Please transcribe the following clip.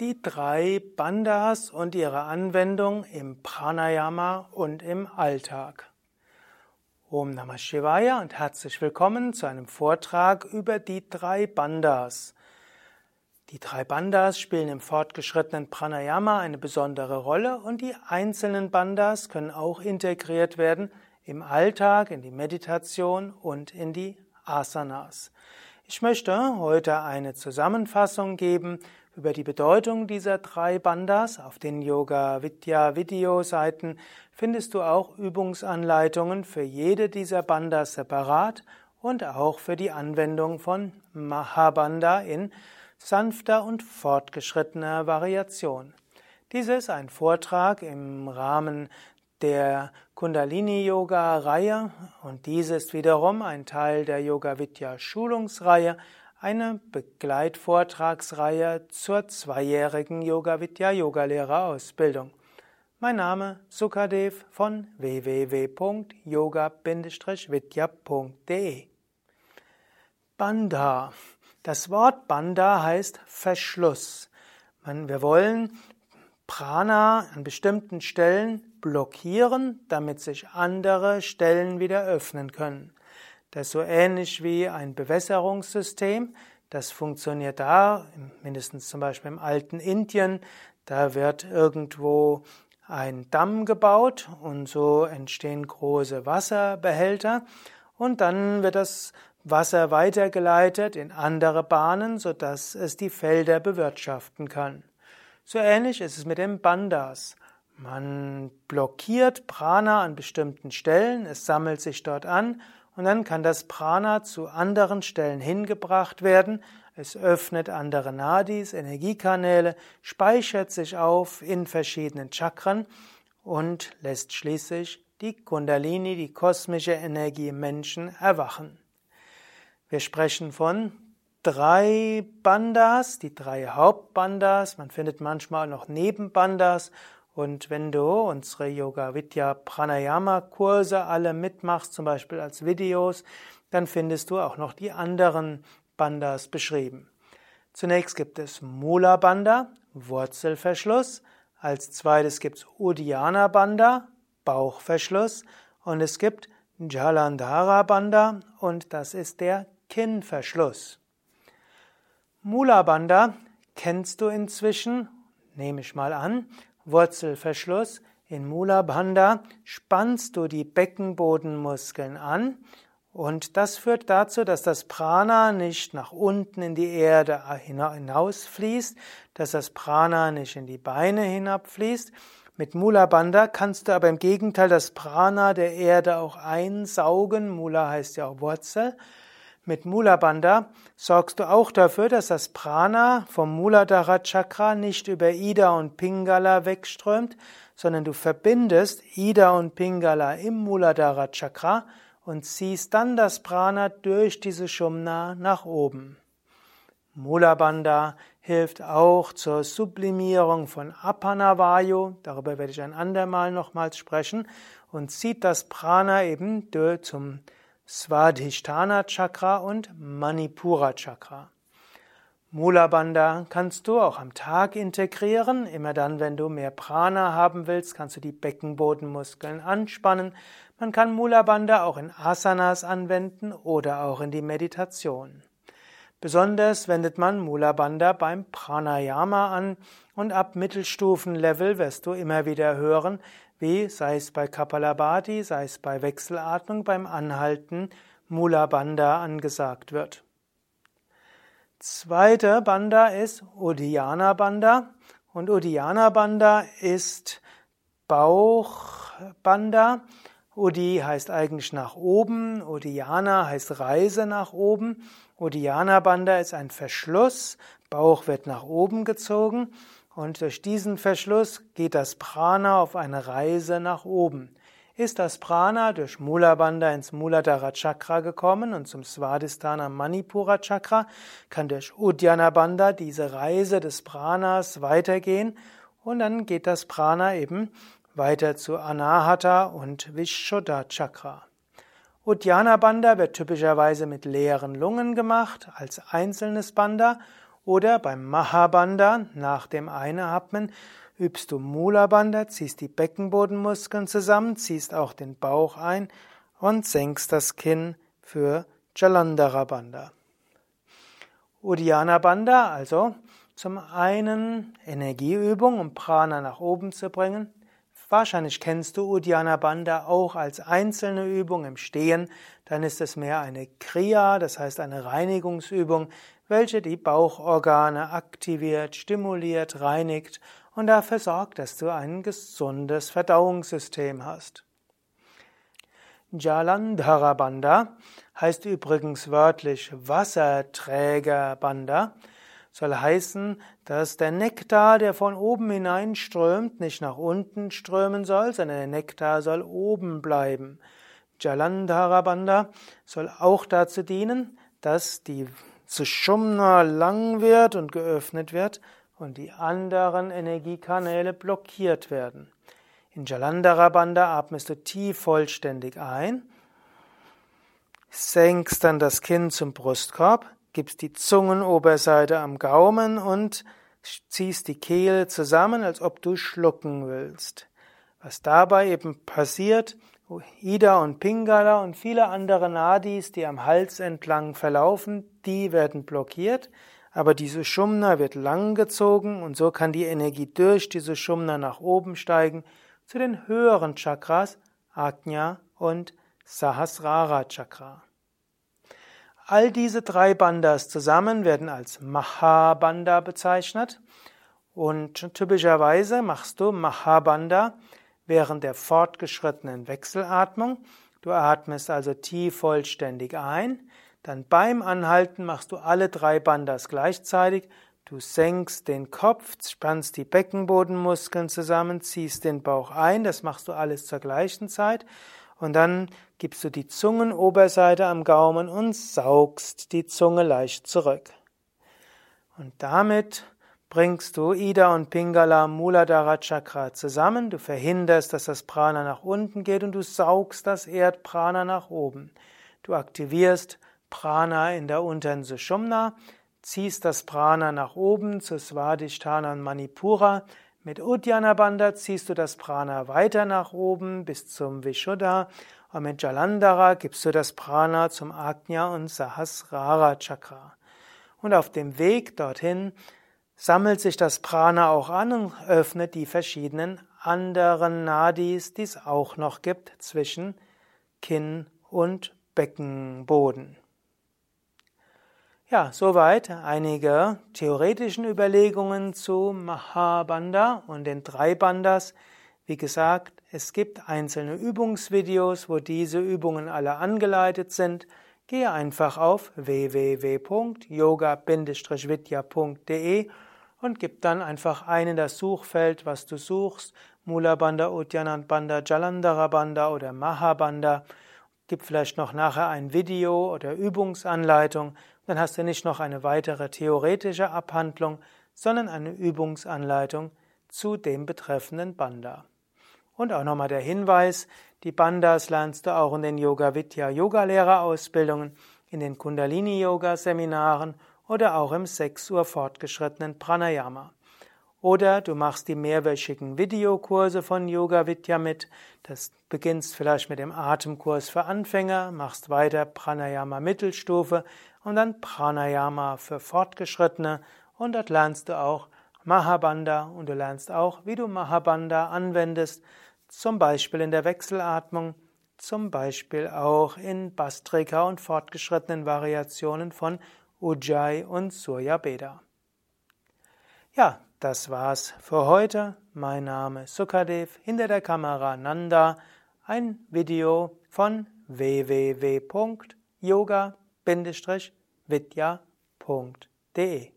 Die drei Bandhas und ihre Anwendung im Pranayama und im Alltag. Om Namah Shivaya und herzlich willkommen zu einem Vortrag über die drei Bandhas. Die drei Bandhas spielen im fortgeschrittenen Pranayama eine besondere Rolle und die einzelnen Bandhas können auch integriert werden im Alltag, in die Meditation und in die Asanas. Ich möchte heute eine Zusammenfassung geben über die Bedeutung dieser drei Bandhas. Auf den Yoga Vidya Videoseiten findest du auch Übungsanleitungen für jede dieser Bandhas separat und auch für die Anwendung von Mahabandha in sanfter und fortgeschrittener Variation. Dies ist ein Vortrag im Rahmen der Kundalini-Yoga-Reihe und dies ist wiederum ein Teil der Yoga-Vidya-Schulungsreihe, eine Begleitvortragsreihe zur zweijährigen Yoga-Vidya-Yogalehrerausbildung. Mein Name Sukadev von www.yoga-vidya.de Bandha das Wort Bandha heißt Verschluss. Wir wollen Prana an bestimmten Stellen blockieren, damit sich andere Stellen wieder öffnen können. Das ist so ähnlich wie ein Bewässerungssystem. Das funktioniert da, mindestens zum Beispiel im alten Indien. Da wird irgendwo ein Damm gebaut und so entstehen große Wasserbehälter und dann wird das Wasser weitergeleitet in andere Bahnen, sodass es die Felder bewirtschaften kann. So ähnlich ist es mit den Bandas. Man blockiert Prana an bestimmten Stellen, es sammelt sich dort an und dann kann das Prana zu anderen Stellen hingebracht werden. Es öffnet andere Nadis, Energiekanäle, speichert sich auf in verschiedenen Chakren und lässt schließlich die Kundalini, die kosmische Energie im Menschen erwachen. Wir sprechen von drei Bandas, die drei Hauptbandas. Man findet manchmal noch Nebenbandas. Und wenn du unsere Yoga Vidya Pranayama Kurse alle mitmachst, zum Beispiel als Videos, dann findest du auch noch die anderen Bandas beschrieben. Zunächst gibt es Mula Banda, Wurzelverschluss. Als zweites gibt es Uddiyana Banda, Bauchverschluss. Und es gibt Jalandhara Banda und das ist der Kinnverschluss. Mula Bandha kennst du inzwischen, nehme ich mal an, Wurzelverschluss. In Mula Bandha spannst du die Beckenbodenmuskeln an und das führt dazu, dass das Prana nicht nach unten in die Erde hinausfließt, dass das Prana nicht in die Beine hinabfließt. Mit Mula Bandha kannst du aber im Gegenteil das Prana der Erde auch einsaugen. Mula heißt ja auch Wurzel. Mit Mula Bandha sorgst du auch dafür, dass das Prana vom Muladhara Chakra nicht über Ida und Pingala wegströmt, sondern du verbindest Ida und Pingala im Muladhara Chakra und ziehst dann das Prana durch diese Shumna nach oben. Mula Bandha hilft auch zur Sublimierung von Apanavayu, darüber werde ich ein andermal nochmals sprechen, und zieht das Prana eben zum Svadhisthana Chakra und Manipura Chakra. Mula Bandha kannst du auch am Tag integrieren. Immer dann, wenn du mehr Prana haben willst, kannst du die Beckenbodenmuskeln anspannen. Man kann Mula Bandha auch in Asanas anwenden oder auch in die Meditation. Besonders wendet man Mula Bandha beim Pranayama an und ab Mittelstufenlevel wirst du immer wieder hören, wie sei es bei Kapalabhati, sei es bei Wechselatmung, beim Anhalten Mula Bandha angesagt wird. Zweite Bandha ist Uddiyana Bandha und Uddiyana Bandha ist Bauchbandha. Udi heißt eigentlich nach oben, Uddiyana heißt Reise nach oben. Uddiyana Bandha ist ein Verschluss, Bauch wird nach oben gezogen und durch diesen Verschluss geht das Prana auf eine Reise nach oben. Ist das Prana durch Mula Bandha ins Muladhara Chakra gekommen und zum Svadhisthana Manipura Chakra, kann durch Uddiyana diese Reise des Pranas weitergehen und dann geht das Prana eben weiter zu Anahata und Vishuddha Chakra. Uddiyana wird typischerweise mit leeren Lungen gemacht als einzelnes Bandha Oder beim Mahabandha, nach dem Einatmen, übst du Mula Bandha, ziehst die Beckenbodenmuskeln zusammen, ziehst auch den Bauch ein und senkst das Kinn für Jalandhara Bandha. Uddiyana Bandha, also zum einen Energieübung, um Prana nach oben zu bringen. Wahrscheinlich kennst du Uddiyana Bandha auch als einzelne Übung im Stehen. Dann ist es mehr eine Kriya, das heißt eine Reinigungsübung, welche die Bauchorgane aktiviert, stimuliert, reinigt und dafür sorgt, dass du ein gesundes Verdauungssystem hast. Jalandhara Bandha heißt übrigens wörtlich Wasserträger Bandha soll heißen, dass der Nektar, der von oben hineinströmt, nicht nach unten strömen soll, sondern der Nektar soll oben bleiben. Jalandhara Bandha soll auch dazu dienen, dass die Sushumna lang wird und geöffnet wird und die anderen Energiekanäle blockiert werden. In Jalandhara Bandha atmest du tief vollständig ein, senkst dann das Kinn zum Brustkorb, gibst die Zungenoberseite am Gaumen und ziehst die Kehle zusammen, als ob du schlucken willst. Was dabei eben passiert, Ida und Pingala und viele andere Nadis, die am Hals entlang verlaufen, die werden blockiert, aber diese Shumna wird langgezogen und so kann die Energie durch diese Shumna nach oben steigen zu den höheren Chakras, Ajna und Sahasrara Chakra. All diese drei Bandas zusammen werden als Mahabanda bezeichnet und typischerweise machst du Mahabanda während der fortgeschrittenen Wechselatmung. Du atmest also tief vollständig ein, dann beim Anhalten machst du alle drei Bandas gleichzeitig. Du senkst den Kopf, spannst die Beckenbodenmuskeln zusammen, ziehst den Bauch ein, das machst du alles zur gleichen Zeit und dann gibst du die Zungenoberseite am Gaumen und saugst die Zunge leicht zurück. Und damit bringst du Ida und Pingala Muladhara Chakra zusammen. Du verhinderst, dass das Prana nach unten geht und du saugst das Erdprana nach oben. Du aktivierst Prana in der unteren Sushumna, ziehst das Prana nach oben zu Svadhisthana und Manipura, mit Uddiyana Bandha ziehst du das Prana weiter nach oben bis zum Vishuddha und mit Jalandhara gibst du das Prana zum Ajna und Sahasrara Chakra. Und auf dem Weg dorthin sammelt sich das Prana auch an und öffnet die verschiedenen anderen Nadis, die es auch noch gibt zwischen Kinn und Beckenboden. Ja, soweit einige theoretischen Überlegungen zu Mahabandha und den drei Bandhas. Wie gesagt, es gibt einzelne Übungsvideos, wo diese Übungen alle angeleitet sind. Gehe einfach auf www.yoga-vidya.de und gib dann einfach ein in das Suchfeld, was du suchst. Mula Bandha, Uddiyana Bandha, Jalandhara Bandha oder Mahabandha. Gib vielleicht noch nachher ein Video oder Übungsanleitung dann hast du nicht noch eine weitere theoretische Abhandlung, sondern eine Übungsanleitung zu dem betreffenden Banda. Und auch nochmal der Hinweis, die Bandas lernst du auch in den Yoga Vidya Yogalehrerausbildungen, in den Kundalini Yoga Seminaren oder auch im 6 Uhr fortgeschrittenen Pranayama. Oder du machst die mehrwöchigen Videokurse von Yoga Vidya mit. Das beginnst vielleicht mit dem Atemkurs für Anfänger, machst weiter Pranayama Mittelstufe und dann Pranayama für Fortgeschrittene und dort lernst du auch Mahabandha und du lernst auch, wie du Mahabandha anwendest, zum Beispiel in der Wechselatmung, zum Beispiel auch in Bastrika und fortgeschrittenen Variationen von Ujjayi und Surya Beda. Ja, das war's für heute. Mein Name Sukadev, hinter der Kamera Nanda, ein Video von www.yoga.com vidya.de